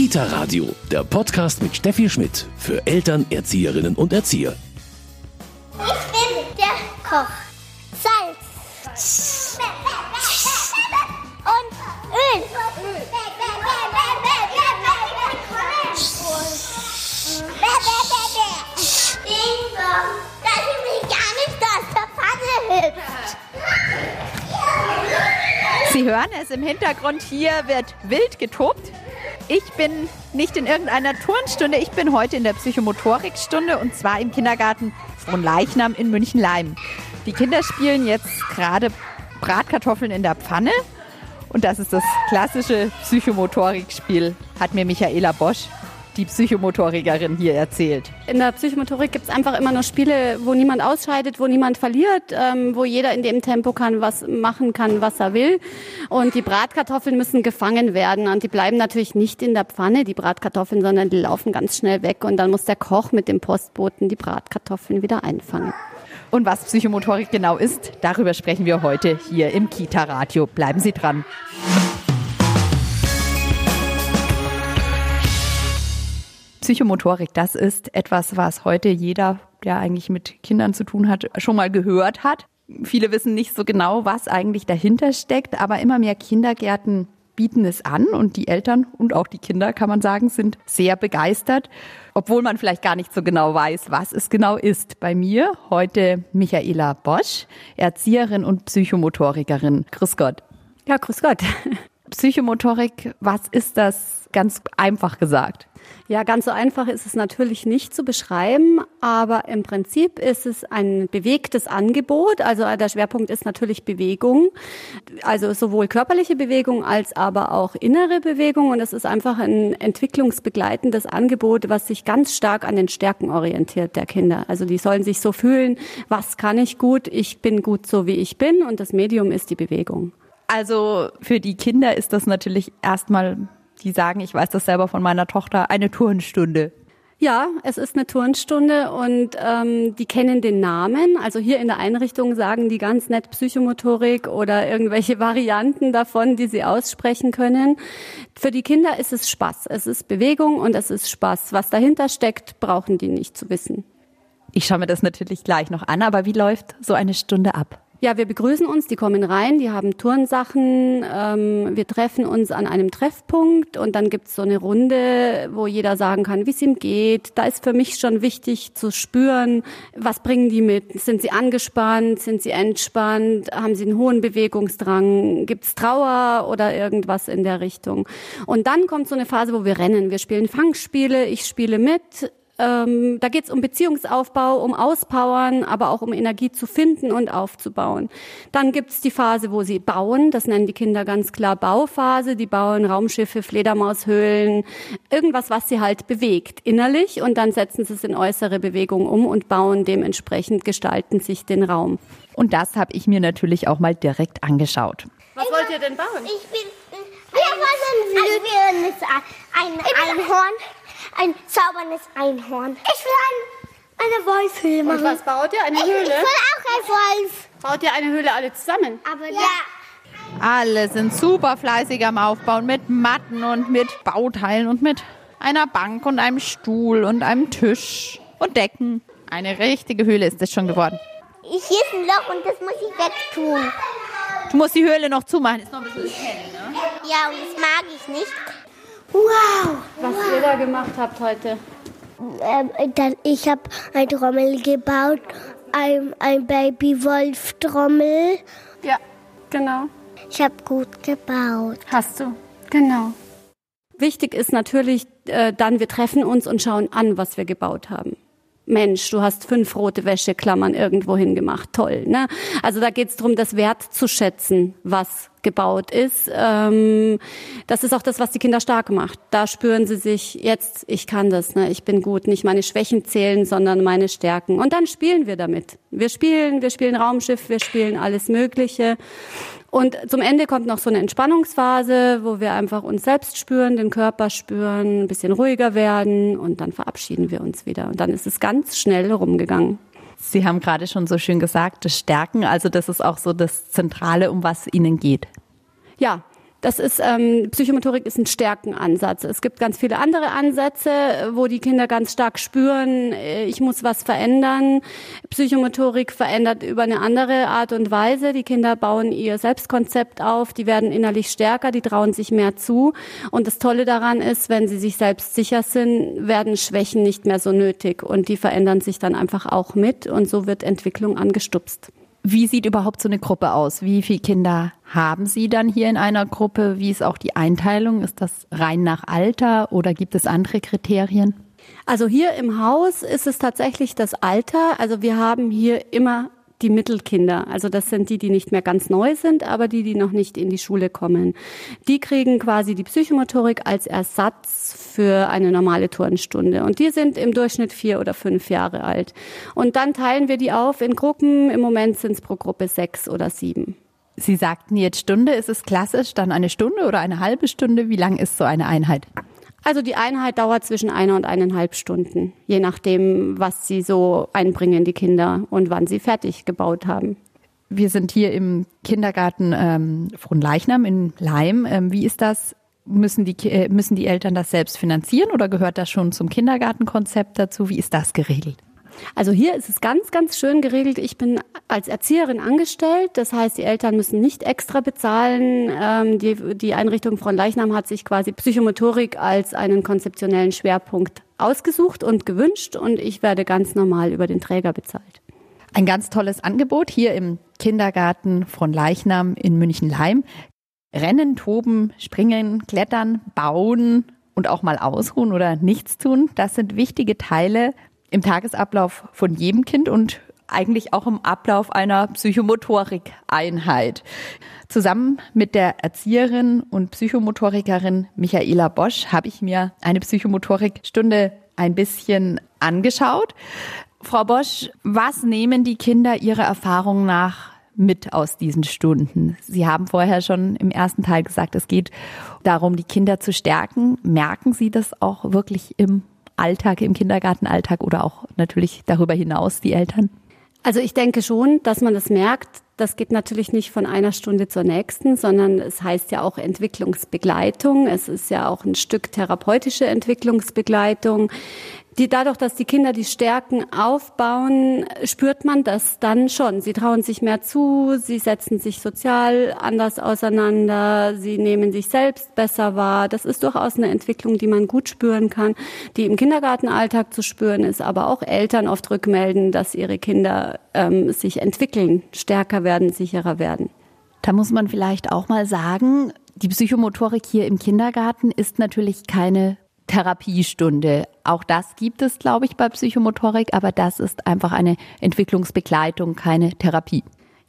Kita Radio, der Podcast mit Steffi Schmidt für Eltern, Erzieherinnen und Erzieher. Ich bin der Koch. Salz. Und Öl. Ding dong, dass ich mich gar nicht aus der Pfanne hüpft. Sie hören es im Hintergrund, hier wird wild getobt. Ich bin nicht in irgendeiner Turnstunde, ich bin heute in der Psychomotorikstunde und zwar im Kindergarten von Leichnam in München-Leim. Die Kinder spielen jetzt gerade Bratkartoffeln in der Pfanne und das ist das klassische Psychomotorikspiel, hat mir Michaela Bosch, die Psychomotorikerin, hier erzählt. In der Psychomotorik gibt es einfach immer nur Spiele, wo niemand ausscheidet, wo niemand verliert, ähm, wo jeder in dem Tempo kann, was machen kann, was er will. Und die Bratkartoffeln müssen gefangen werden. Und die bleiben natürlich nicht in der Pfanne, die Bratkartoffeln, sondern die laufen ganz schnell weg. Und dann muss der Koch mit dem Postboten die Bratkartoffeln wieder einfangen. Und was Psychomotorik genau ist, darüber sprechen wir heute hier im Kita-Radio. Bleiben Sie dran. Psychomotorik, das ist etwas, was heute jeder, der eigentlich mit Kindern zu tun hat, schon mal gehört hat. Viele wissen nicht so genau, was eigentlich dahinter steckt, aber immer mehr Kindergärten bieten es an und die Eltern und auch die Kinder, kann man sagen, sind sehr begeistert, obwohl man vielleicht gar nicht so genau weiß, was es genau ist. Bei mir heute Michaela Bosch, Erzieherin und Psychomotorikerin. Grüß Gott. Ja, grüß Gott. Psychomotorik, was ist das ganz einfach gesagt? Ja, ganz so einfach ist es natürlich nicht zu beschreiben, aber im Prinzip ist es ein bewegtes Angebot. Also der Schwerpunkt ist natürlich Bewegung, also sowohl körperliche Bewegung als aber auch innere Bewegung. Und es ist einfach ein entwicklungsbegleitendes Angebot, was sich ganz stark an den Stärken orientiert der Kinder. Also die sollen sich so fühlen, was kann ich gut, ich bin gut so wie ich bin und das Medium ist die Bewegung. Also für die Kinder ist das natürlich erstmal die sagen, ich weiß das selber von meiner Tochter, eine Turnstunde. Ja, es ist eine Turnstunde und ähm, die kennen den Namen. Also hier in der Einrichtung sagen die ganz nett Psychomotorik oder irgendwelche Varianten davon, die sie aussprechen können. Für die Kinder ist es Spaß. Es ist Bewegung und es ist Spaß. Was dahinter steckt, brauchen die nicht zu wissen. Ich schaue mir das natürlich gleich noch an, aber wie läuft so eine Stunde ab? Ja, wir begrüßen uns, die kommen rein, die haben Turnsachen, ähm, wir treffen uns an einem Treffpunkt und dann gibt's so eine Runde, wo jeder sagen kann, wie es ihm geht. Da ist für mich schon wichtig zu spüren, was bringen die mit? Sind sie angespannt? Sind sie entspannt? Haben sie einen hohen Bewegungsdrang? Gibt's Trauer oder irgendwas in der Richtung? Und dann kommt so eine Phase, wo wir rennen. Wir spielen Fangspiele, ich spiele mit, ähm, da geht es um Beziehungsaufbau, um Auspowern, aber auch um Energie zu finden und aufzubauen. Dann gibt es die Phase, wo sie bauen. Das nennen die Kinder ganz klar Bauphase. Die bauen Raumschiffe, Fledermaushöhlen, irgendwas, was sie halt bewegt innerlich. Und dann setzen sie es in äußere Bewegung um und bauen dementsprechend, gestalten sich den Raum. Und das habe ich mir natürlich auch mal direkt angeschaut. Was wollt ihr denn bauen? Ich bin wir wollen ein, ein, ein Einhorn ein zauberndes Einhorn. Ich will ein, eine Wolfhöhle machen. Und was baut ihr? Eine ich, Höhle? Ich will auch ein Wolf. Baut ihr eine Höhle alle zusammen? Aber ja. Alle sind super fleißig am Aufbauen mit Matten und mit Bauteilen und mit einer Bank und einem Stuhl und einem Tisch und Decken. Eine richtige Höhle ist das schon geworden. Ich hier ist ein Loch und das muss ich wegtun. Du musst die Höhle noch zumachen, ist noch ein bisschen hell, ne? Ja, und das mag ich nicht. Wow! Was wow. ihr da gemacht habt heute? Ähm, dann, ich habe ein Trommel gebaut, ein, ein Baby-Wolf-Trommel. Ja, genau. Ich habe gut gebaut. Hast du? Genau. Wichtig ist natürlich äh, dann, wir treffen uns und schauen an, was wir gebaut haben. Mensch, du hast fünf rote Wäscheklammern irgendwo hingemacht. Toll. Ne? Also da geht es darum, das Wert zu schätzen, was gebaut ist. Ähm, das ist auch das, was die Kinder stark macht. Da spüren sie sich, jetzt, ich kann das, ne? ich bin gut. Nicht meine Schwächen zählen, sondern meine Stärken. Und dann spielen wir damit. Wir spielen, wir spielen Raumschiff, wir spielen alles Mögliche. Und zum Ende kommt noch so eine Entspannungsphase, wo wir einfach uns selbst spüren, den Körper spüren, ein bisschen ruhiger werden und dann verabschieden wir uns wieder. Und dann ist es ganz schnell rumgegangen. Sie haben gerade schon so schön gesagt, das Stärken, also das ist auch so das Zentrale, um was Ihnen geht. Ja, Das ist ähm, Psychomotorik ist ein Stärkenansatz. Es gibt ganz viele andere Ansätze, wo die Kinder ganz stark spüren, äh, ich muss was verändern. Psychomotorik verändert über eine andere Art und Weise. Die Kinder bauen ihr Selbstkonzept auf, die werden innerlich stärker, die trauen sich mehr zu. Und das Tolle daran ist, wenn sie sich selbst sicher sind, werden Schwächen nicht mehr so nötig und die verändern sich dann einfach auch mit und so wird Entwicklung angestupst. Wie sieht überhaupt so eine Gruppe aus? Wie viele Kinder haben Sie dann hier in einer Gruppe? Wie ist auch die Einteilung? Ist das rein nach Alter oder gibt es andere Kriterien? Also hier im Haus ist es tatsächlich das Alter. Also wir haben hier immer die Mittelkinder. Also das sind die, die nicht mehr ganz neu sind, aber die, die noch nicht in die Schule kommen. Die kriegen quasi die Psychomotorik als Ersatz für eine normale Turnstunde. Und die sind im Durchschnitt vier oder fünf Jahre alt. Und dann teilen wir die auf in Gruppen. Im Moment sind es pro Gruppe sechs oder sieben. Sie sagten jetzt Stunde. Ist es klassisch dann eine Stunde oder eine halbe Stunde? Wie lang ist so eine Einheit? Also die Einheit dauert zwischen einer und eineinhalb Stunden, je nachdem, was sie so einbringen, die Kinder, und wann sie fertig gebaut haben. Wir sind hier im Kindergarten ähm, Fronleichnam in Leim. Ähm, wie ist das? Müssen die, äh, müssen die Eltern das selbst finanzieren oder gehört das schon zum Kindergartenkonzept dazu? Wie ist das geregelt? Also hier ist es ganz, ganz schön geregelt. Ich bin als Erzieherin angestellt. Das heißt, die Eltern müssen nicht extra bezahlen. Ähm, die, die Einrichtung Frau Leichnam hat sich quasi Psychomotorik als einen konzeptionellen Schwerpunkt ausgesucht und gewünscht und ich werde ganz normal über den Träger bezahlt. Ein ganz tolles Angebot hier im Kindergarten von Leichnam in München-Leim. Rennen, toben, springen, klettern, bauen und auch mal ausruhen oder nichts tun. Das sind wichtige Teile im Tagesablauf von jedem Kind und eigentlich auch im Ablauf einer Psychomotorik-Einheit. Zusammen mit der Erzieherin und Psychomotorikerin Michaela Bosch habe ich mir eine Psychomotorikstunde ein bisschen angeschaut. Frau Bosch, was nehmen die Kinder Ihrer Erfahrung nach mit aus diesen Stunden? Sie haben vorher schon im ersten Teil gesagt, es geht darum, die Kinder zu stärken. Merken Sie das auch wirklich im Alltag, im Kindergartenalltag oder auch natürlich darüber hinaus, die Eltern? Also ich denke schon, dass man das merkt. Das geht natürlich nicht von einer Stunde zur nächsten, sondern es heißt ja auch Entwicklungsbegleitung. Es ist ja auch ein Stück therapeutische Entwicklungsbegleitung die, dadurch, dass die Kinder die Stärken aufbauen, spürt man das dann schon. Sie trauen sich mehr zu, sie setzen sich sozial anders auseinander, sie nehmen sich selbst besser wahr. Das ist durchaus eine Entwicklung, die man gut spüren kann, die im Kindergartenalltag zu spüren ist, aber auch Eltern oft rückmelden, dass ihre Kinder ähm, sich entwickeln, stärker werden, sicherer werden. Da muss man vielleicht auch mal sagen, die Psychomotorik hier im Kindergarten ist natürlich keine Therapiestunde. Auch das gibt es, glaube ich, bei Psychomotorik, aber das ist einfach eine Entwicklungsbegleitung, keine Therapie.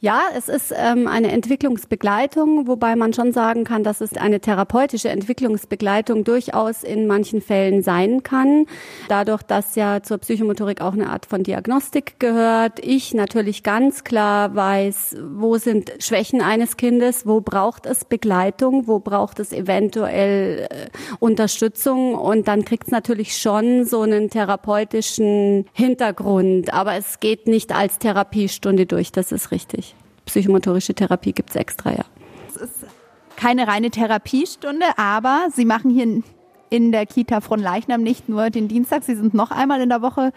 Ja, es ist ähm, eine Entwicklungsbegleitung, wobei man schon sagen kann, dass es eine therapeutische Entwicklungsbegleitung durchaus in manchen Fällen sein kann. Dadurch, dass ja zur Psychomotorik auch eine Art von Diagnostik gehört. Ich natürlich ganz klar weiß, wo sind Schwächen eines Kindes, wo braucht es Begleitung, wo braucht es eventuell äh, Unterstützung und dann kriegt es natürlich schon so einen therapeutischen Hintergrund. Aber es geht nicht als Therapiestunde durch, das ist richtig psychomotorische Therapie gibt es extra, ja. Es ist keine reine Therapiestunde, aber Sie machen hier in der Kita von Leichnam nicht nur den Dienstag, Sie sind noch einmal in der Woche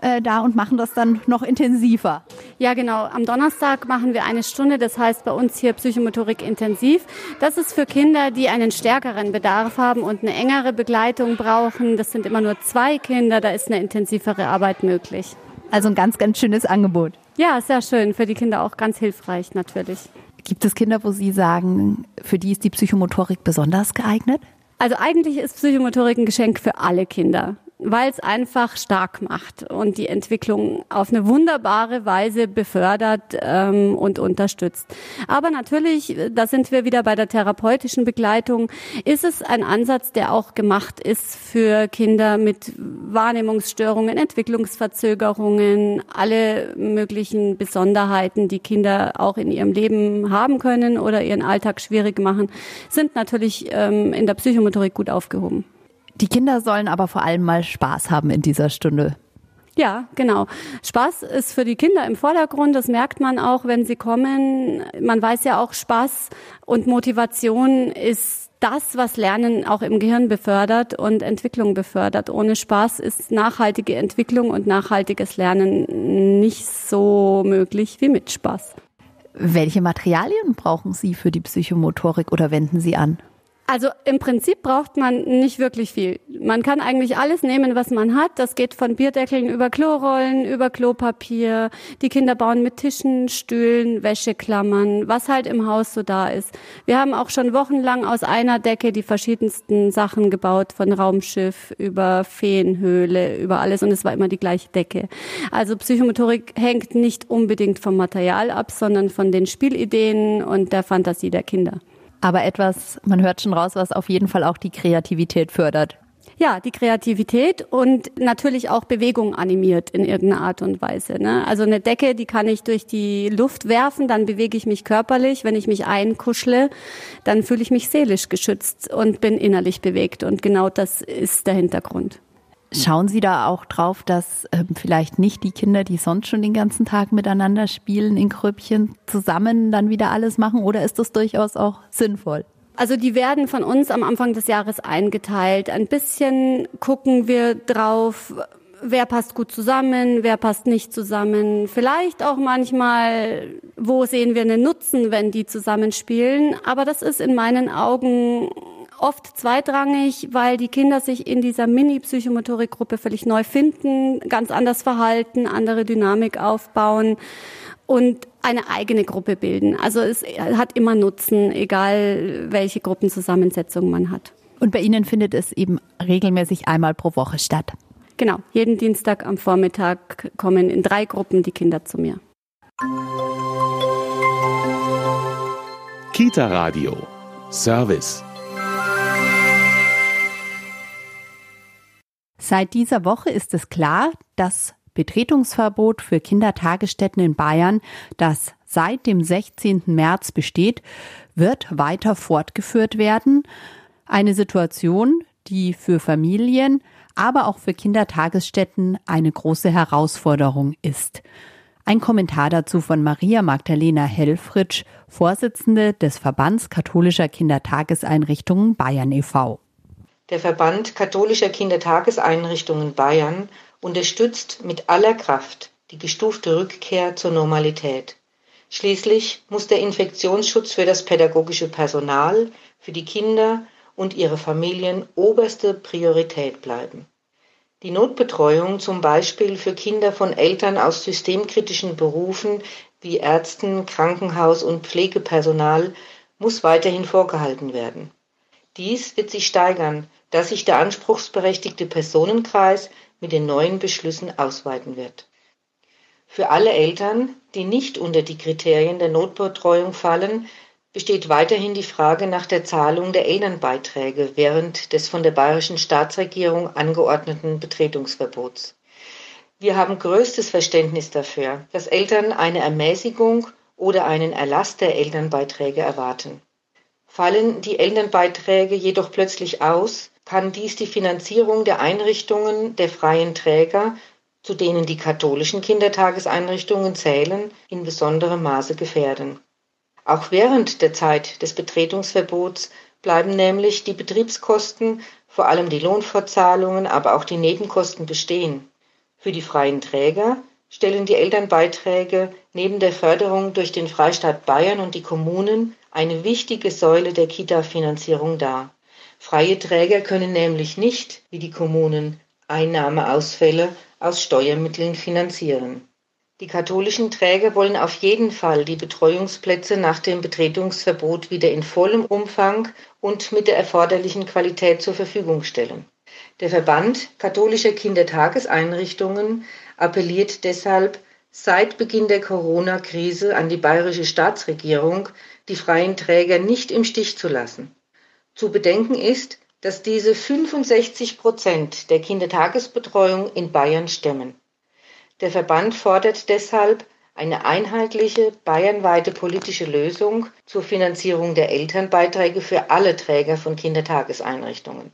äh, da und machen das dann noch intensiver. Ja, genau. Am Donnerstag machen wir eine Stunde, das heißt bei uns hier Psychomotorik intensiv. Das ist für Kinder, die einen stärkeren Bedarf haben und eine engere Begleitung brauchen. Das sind immer nur zwei Kinder, da ist eine intensivere Arbeit möglich. Also ein ganz, ganz schönes Angebot. Ja, sehr schön. Für die Kinder auch ganz hilfreich natürlich. Gibt es Kinder, wo Sie sagen, für die ist die Psychomotorik besonders geeignet? Also eigentlich ist Psychomotorik ein Geschenk für alle Kinder weil es einfach stark macht und die Entwicklung auf eine wunderbare Weise befördert ähm, und unterstützt. Aber natürlich, da sind wir wieder bei der therapeutischen Begleitung, ist es ein Ansatz, der auch gemacht ist für Kinder mit Wahrnehmungsstörungen, Entwicklungsverzögerungen, alle möglichen Besonderheiten, die Kinder auch in ihrem Leben haben können oder ihren Alltag schwierig machen, sind natürlich ähm, in der Psychomotorik gut aufgehoben. Die Kinder sollen aber vor allem mal Spaß haben in dieser Stunde. Ja, genau. Spaß ist für die Kinder im Vordergrund. Das merkt man auch, wenn sie kommen. Man weiß ja auch, Spaß und Motivation ist das, was Lernen auch im Gehirn befördert und Entwicklung befördert. Ohne Spaß ist nachhaltige Entwicklung und nachhaltiges Lernen nicht so möglich wie mit Spaß. Welche Materialien brauchen Sie für die Psychomotorik oder wenden Sie an? Also im Prinzip braucht man nicht wirklich viel. Man kann eigentlich alles nehmen, was man hat. Das geht von Bierdeckeln über Klorollen, über Klopapier. Die Kinder bauen mit Tischen, Stühlen, Wäscheklammern, was halt im Haus so da ist. Wir haben auch schon wochenlang aus einer Decke die verschiedensten Sachen gebaut, von Raumschiff über Feenhöhle, über alles. Und es war immer die gleiche Decke. Also Psychomotorik hängt nicht unbedingt vom Material ab, sondern von den Spielideen und der Fantasie der Kinder aber etwas, man hört schon raus, was auf jeden Fall auch die Kreativität fördert. Ja, die Kreativität und natürlich auch Bewegung animiert in irgendeiner Art und Weise. Ne? Also eine Decke, die kann ich durch die Luft werfen, dann bewege ich mich körperlich. Wenn ich mich einkuschle, dann fühle ich mich seelisch geschützt und bin innerlich bewegt. Und genau das ist der Hintergrund. Schauen Sie da auch drauf, dass ähm, vielleicht nicht die Kinder, die sonst schon den ganzen Tag miteinander spielen, in Grüppchen zusammen dann wieder alles machen? Oder ist das durchaus auch sinnvoll? Also die werden von uns am Anfang des Jahres eingeteilt. Ein bisschen gucken wir drauf, wer passt gut zusammen, wer passt nicht zusammen. Vielleicht auch manchmal, wo sehen wir einen Nutzen, wenn die zusammenspielen. Aber das ist in meinen Augen oft zweitrangig, weil die Kinder sich in dieser Mini-Psychomotorikgruppe völlig neu finden, ganz anders verhalten, andere Dynamik aufbauen und eine eigene Gruppe bilden. Also es hat immer Nutzen, egal welche Gruppenzusammensetzung man hat. Und bei Ihnen findet es eben regelmäßig einmal pro Woche statt. Genau, jeden Dienstag am Vormittag kommen in drei Gruppen die Kinder zu mir. Kita Radio Service Seit dieser Woche ist es klar, das Betretungsverbot für Kindertagesstätten in Bayern, das seit dem 16. März besteht, wird weiter fortgeführt werden. Eine Situation, die für Familien, aber auch für Kindertagesstätten eine große Herausforderung ist. Ein Kommentar dazu von Maria Magdalena Helfritsch, Vorsitzende des Verbands katholischer Kindertageseinrichtungen Bayern e.V. Der Verband katholischer Kindertageseinrichtungen Bayern unterstützt mit aller Kraft die gestufte Rückkehr zur Normalität. Schließlich muss der Infektionsschutz für das pädagogische Personal, für die Kinder und ihre Familien oberste Priorität bleiben. Die Notbetreuung zum Beispiel für Kinder von Eltern aus systemkritischen Berufen wie Ärzten, Krankenhaus und Pflegepersonal muss weiterhin vorgehalten werden. Dies wird sich steigern, da sich der anspruchsberechtigte Personenkreis mit den neuen Beschlüssen ausweiten wird. Für alle Eltern, die nicht unter die Kriterien der Notbetreuung fallen, besteht weiterhin die Frage nach der Zahlung der Elternbeiträge während des von der bayerischen Staatsregierung angeordneten Betretungsverbots. Wir haben größtes Verständnis dafür, dass Eltern eine Ermäßigung oder einen Erlass der Elternbeiträge erwarten. Fallen die Elternbeiträge jedoch plötzlich aus, kann dies die Finanzierung der Einrichtungen der freien Träger, zu denen die katholischen Kindertageseinrichtungen zählen, in besonderem Maße gefährden. Auch während der Zeit des Betretungsverbots bleiben nämlich die Betriebskosten, vor allem die Lohnfortzahlungen, aber auch die Nebenkosten bestehen. Für die freien Träger stellen die Elternbeiträge neben der Förderung durch den Freistaat Bayern und die Kommunen eine wichtige Säule der Kita-Finanzierung dar. Freie Träger können nämlich nicht, wie die Kommunen, Einnahmeausfälle aus Steuermitteln finanzieren. Die katholischen Träger wollen auf jeden Fall die Betreuungsplätze nach dem Betretungsverbot wieder in vollem Umfang und mit der erforderlichen Qualität zur Verfügung stellen. Der Verband katholischer Kindertageseinrichtungen appelliert deshalb seit Beginn der Corona-Krise an die bayerische Staatsregierung, die freien Träger nicht im Stich zu lassen. Zu bedenken ist, dass diese 65 Prozent der Kindertagesbetreuung in Bayern stemmen. Der Verband fordert deshalb eine einheitliche bayernweite politische Lösung zur Finanzierung der Elternbeiträge für alle Träger von Kindertageseinrichtungen.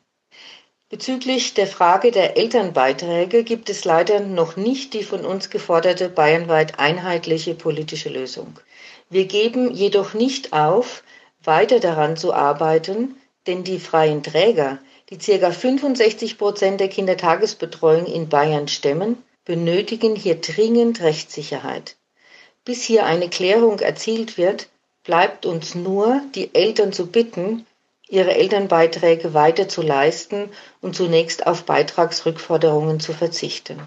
Bezüglich der Frage der Elternbeiträge gibt es leider noch nicht die von uns geforderte bayernweit einheitliche politische Lösung. Wir geben jedoch nicht auf, weiter daran zu arbeiten, denn die freien Träger, die ca. 65 Prozent der Kindertagesbetreuung in Bayern stemmen, benötigen hier dringend Rechtssicherheit. Bis hier eine Klärung erzielt wird, bleibt uns nur, die Eltern zu bitten, ihre Elternbeiträge weiter zu leisten und zunächst auf Beitragsrückforderungen zu verzichten.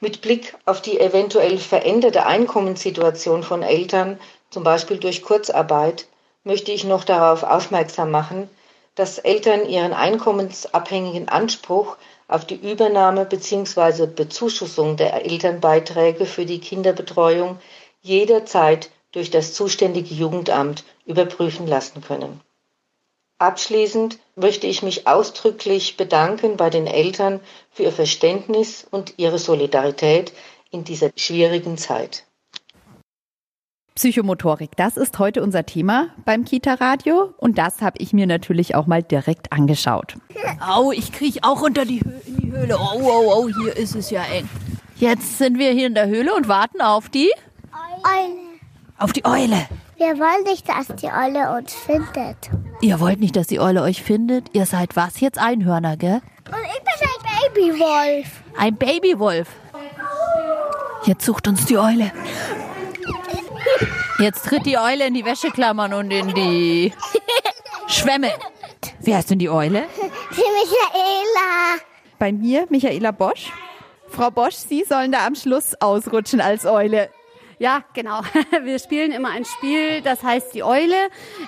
Mit Blick auf die eventuell veränderte Einkommenssituation von Eltern, zum Beispiel durch Kurzarbeit, möchte ich noch darauf aufmerksam machen, dass Eltern ihren einkommensabhängigen Anspruch auf die Übernahme bzw. Bezuschussung der Elternbeiträge für die Kinderbetreuung jederzeit durch das zuständige Jugendamt überprüfen lassen können. Abschließend möchte ich mich ausdrücklich bedanken bei den Eltern für ihr Verständnis und ihre Solidarität in dieser schwierigen Zeit. Psychomotorik, das ist heute unser Thema beim Kita-Radio und das habe ich mir natürlich auch mal direkt angeschaut. Au, ich kriege auch unter die, Hö in die Höhle. Au, au, au, hier ist es ja eng. Jetzt sind wir hier in der Höhle und warten auf die... Eule. Auf die Eule. Wir wollen nicht, dass die Eule uns findet. Ihr wollt nicht, dass die Eule euch findet? Ihr seid was jetzt? Einhörner, gell? Und ich bin ein Babywolf. Ein Babywolf. Jetzt sucht uns die Eule. Jetzt tritt die Eule in die Wäscheklammern und in die Schwämme. Wer ist denn die Eule? Die Michaela. Bei mir Michaela Bosch. Frau Bosch, Sie sollen da am Schluss ausrutschen als Eule. Ja, genau. Wir spielen immer ein Spiel, das heißt die Eule.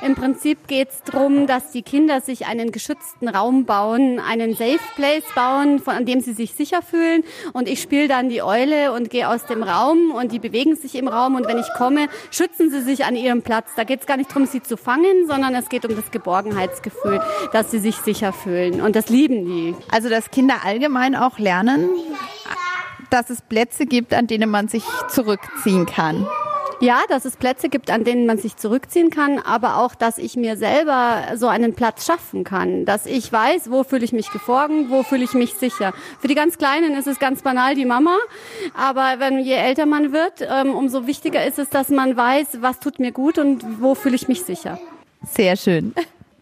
Im Prinzip geht es darum, dass die Kinder sich einen geschützten Raum bauen, einen Safe Place bauen, von dem sie sich sicher fühlen. Und ich spiele dann die Eule und gehe aus dem Raum und die bewegen sich im Raum. Und wenn ich komme, schützen sie sich an ihrem Platz. Da geht es gar nicht darum, sie zu fangen, sondern es geht um das Geborgenheitsgefühl, dass sie sich sicher fühlen. Und das lieben die. Also, dass Kinder allgemein auch lernen, dass es Plätze gibt, an denen man sich zurückziehen kann. Ja, dass es Plätze gibt, an denen man sich zurückziehen kann, aber auch, dass ich mir selber so einen Platz schaffen kann, dass ich weiß, wo fühle ich mich geborgen, wo fühle ich mich sicher. Für die ganz Kleinen ist es ganz banal die Mama, aber wenn je älter man wird, ähm, umso wichtiger ist es, dass man weiß, was tut mir gut und wo fühle ich mich sicher. Sehr schön.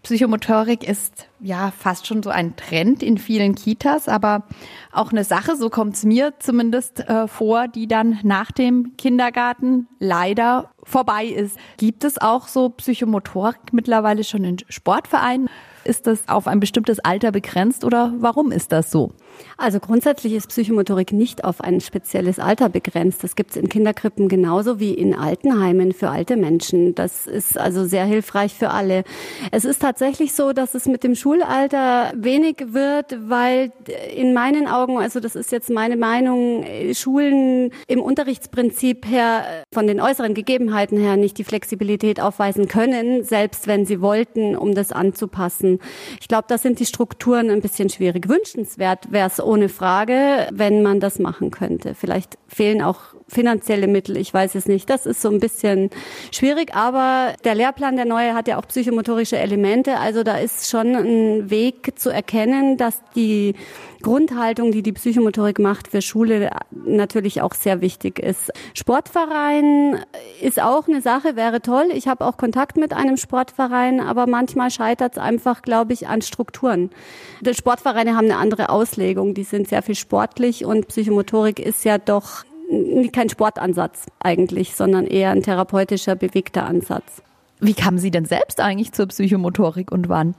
Psychomotorik ist ja fast schon so ein Trend in vielen Kitas, aber auch eine Sache, so kommt es mir zumindest äh, vor, die dann nach dem Kindergarten leider vorbei ist. Gibt es auch so Psychomotorik mittlerweile schon in Sportvereinen? Ist das auf ein bestimmtes Alter begrenzt oder warum ist das so? Also grundsätzlich ist Psychomotorik nicht auf ein spezielles Alter begrenzt. Das gibt es in Kinderkrippen genauso wie in Altenheimen für alte Menschen. Das ist also sehr hilfreich für alle. Es ist tatsächlich so, dass es mit dem Schulalter wenig wird, weil in meinen Augen, also das ist jetzt meine Meinung, Schulen im Unterrichtsprinzip her von den äußeren Gegebenheiten her nicht die Flexibilität aufweisen können, selbst wenn sie wollten, um das anzupassen. Ich glaube, da sind die Strukturen ein bisschen schwierig. Wünschenswert wäre es ohne Frage, wenn man das machen könnte. Vielleicht fehlen auch finanzielle Mittel, ich weiß es nicht. Das ist so ein bisschen schwierig, aber der Lehrplan, der neue, hat ja auch psychomotorische Elemente. Also da ist schon ein Weg zu erkennen, dass die Grundhaltung, die die Psychomotorik macht, für Schule natürlich auch sehr wichtig ist. Sportverein ist auch eine Sache, wäre toll. Ich habe auch Kontakt mit einem Sportverein, aber manchmal scheitert es einfach, glaube ich, an Strukturen. Die Sportvereine haben eine andere Auslegung. Die sind sehr viel sportlich und Psychomotorik ist ja doch kein Sportansatz eigentlich, sondern eher ein therapeutischer, bewegter Ansatz. Wie kamen Sie denn selbst eigentlich zur Psychomotorik und wann?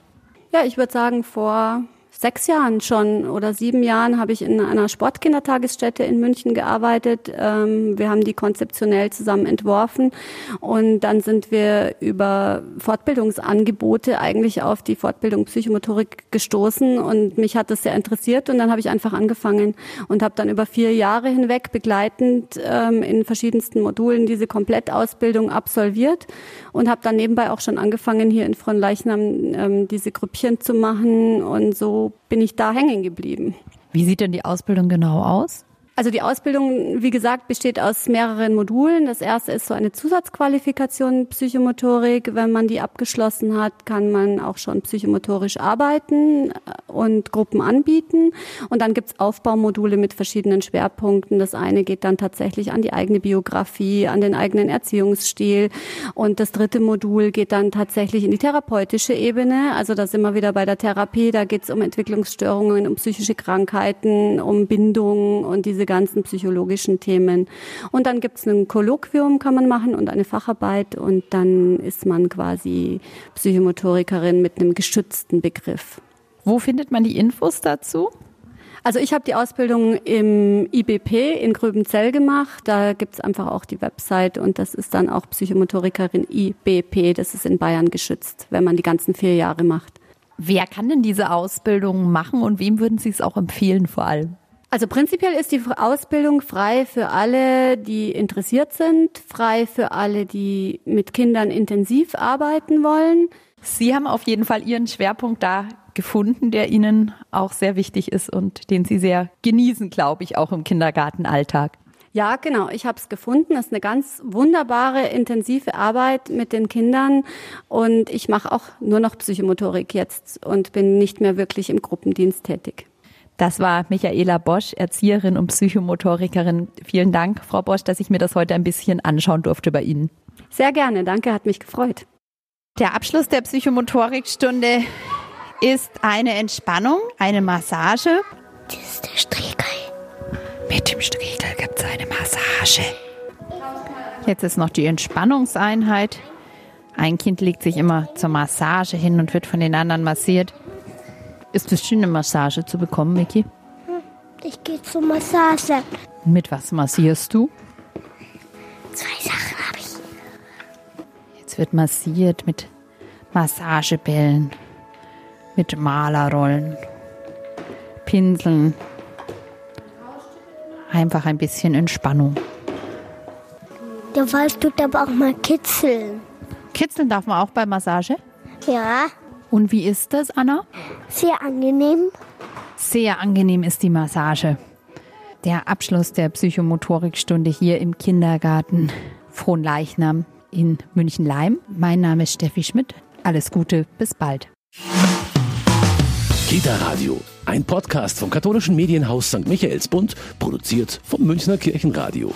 Ja, ich würde sagen, vor sechs Jahren schon oder sieben Jahren habe ich in einer Sportkindertagesstätte in München gearbeitet. Ähm, wir haben die konzeptionell zusammen entworfen und dann sind wir über Fortbildungsangebote eigentlich auf die Fortbildung Psychomotorik gestoßen und mich hat das sehr interessiert und dann habe ich einfach angefangen und habe dann über vier Jahre hinweg begleitend ähm, in verschiedensten Modulen diese Komplettausbildung absolviert und habe dann nebenbei auch schon angefangen hier in Fronleichnam ähm, diese Grüppchen zu machen und so bin ich da hängen geblieben. Wie sieht denn die Ausbildung genau aus? Also die Ausbildung, wie gesagt, besteht aus mehreren Modulen. Das erste ist so eine Zusatzqualifikation Psychomotorik. Wenn man die abgeschlossen hat, kann man auch schon psychomotorisch arbeiten und Gruppen anbieten. Und dann gibt's Aufbaumodule mit verschiedenen Schwerpunkten. Das eine geht dann tatsächlich an die eigene Biografie, an den eigenen Erziehungsstil. Und das dritte Modul geht dann tatsächlich in die therapeutische Ebene. Also da sind wir wieder bei der Therapie. Da geht's um Entwicklungsstörungen, um psychische Krankheiten, um Bindung und diese ganzen psychologischen Themen. Und dann gibt es ein Kolloquium, kann man machen und eine Facharbeit und dann ist man quasi Psychomotorikerin mit einem geschützten Begriff. Wo findet man die Infos dazu? Also ich habe die Ausbildung im IBP in Gröbenzell gemacht. Da gibt es einfach auch die Website und das ist dann auch Psychomotorikerin IBP. Das ist in Bayern geschützt, wenn man die ganzen vier Jahre macht. Wer kann denn diese Ausbildung machen und wem würden Sie es auch empfehlen vor allem? Also prinzipiell ist die Ausbildung frei für alle, die interessiert sind, frei für alle, die mit Kindern intensiv arbeiten wollen. Sie haben auf jeden Fall Ihren Schwerpunkt da gefunden, der Ihnen auch sehr wichtig ist und den Sie sehr genießen, glaube ich, auch im Kindergartenalltag. Ja, genau. Ich habe es gefunden. Das ist eine ganz wunderbare, intensive Arbeit mit den Kindern. Und ich mache auch nur noch Psychomotorik jetzt und bin nicht mehr wirklich im Gruppendienst tätig. Das war Michaela Bosch, Erzieherin und Psychomotorikerin. Vielen Dank, Frau Bosch, dass ich mir das heute ein bisschen anschauen durfte bei Ihnen. Sehr gerne, danke, hat mich gefreut. Der Abschluss der Psychomotorikstunde ist eine Entspannung, eine Massage. Das ist der Striegel. Mit dem Striegel gibt es eine Massage. Jetzt ist noch die Entspannungseinheit. Ein Kind legt sich immer zur Massage hin und wird von den anderen massiert. Ist es schön, eine Massage zu bekommen, Miki? Ich gehe zur Massage. Mit was massierst du? Zwei Sachen habe ich. Jetzt wird massiert mit Massagebällen, mit Malerrollen, Pinseln. Einfach ein bisschen Entspannung. Der Wald tut aber auch mal kitzeln. Kitzeln darf man auch bei Massage? Ja, Und wie ist das, Anna? sehr angenehm. Sehr angenehm ist die Massage. Der Abschluss der Psychomotorikstunde hier im Kindergarten Frohnleichnam in München-Leim. Mein Name ist Steffi Schmidt. Alles Gute, bis bald. Kita Radio, ein Podcast vom katholischen Medienhaus St. Michaelsbund, produziert vom Münchner Kirchenradio.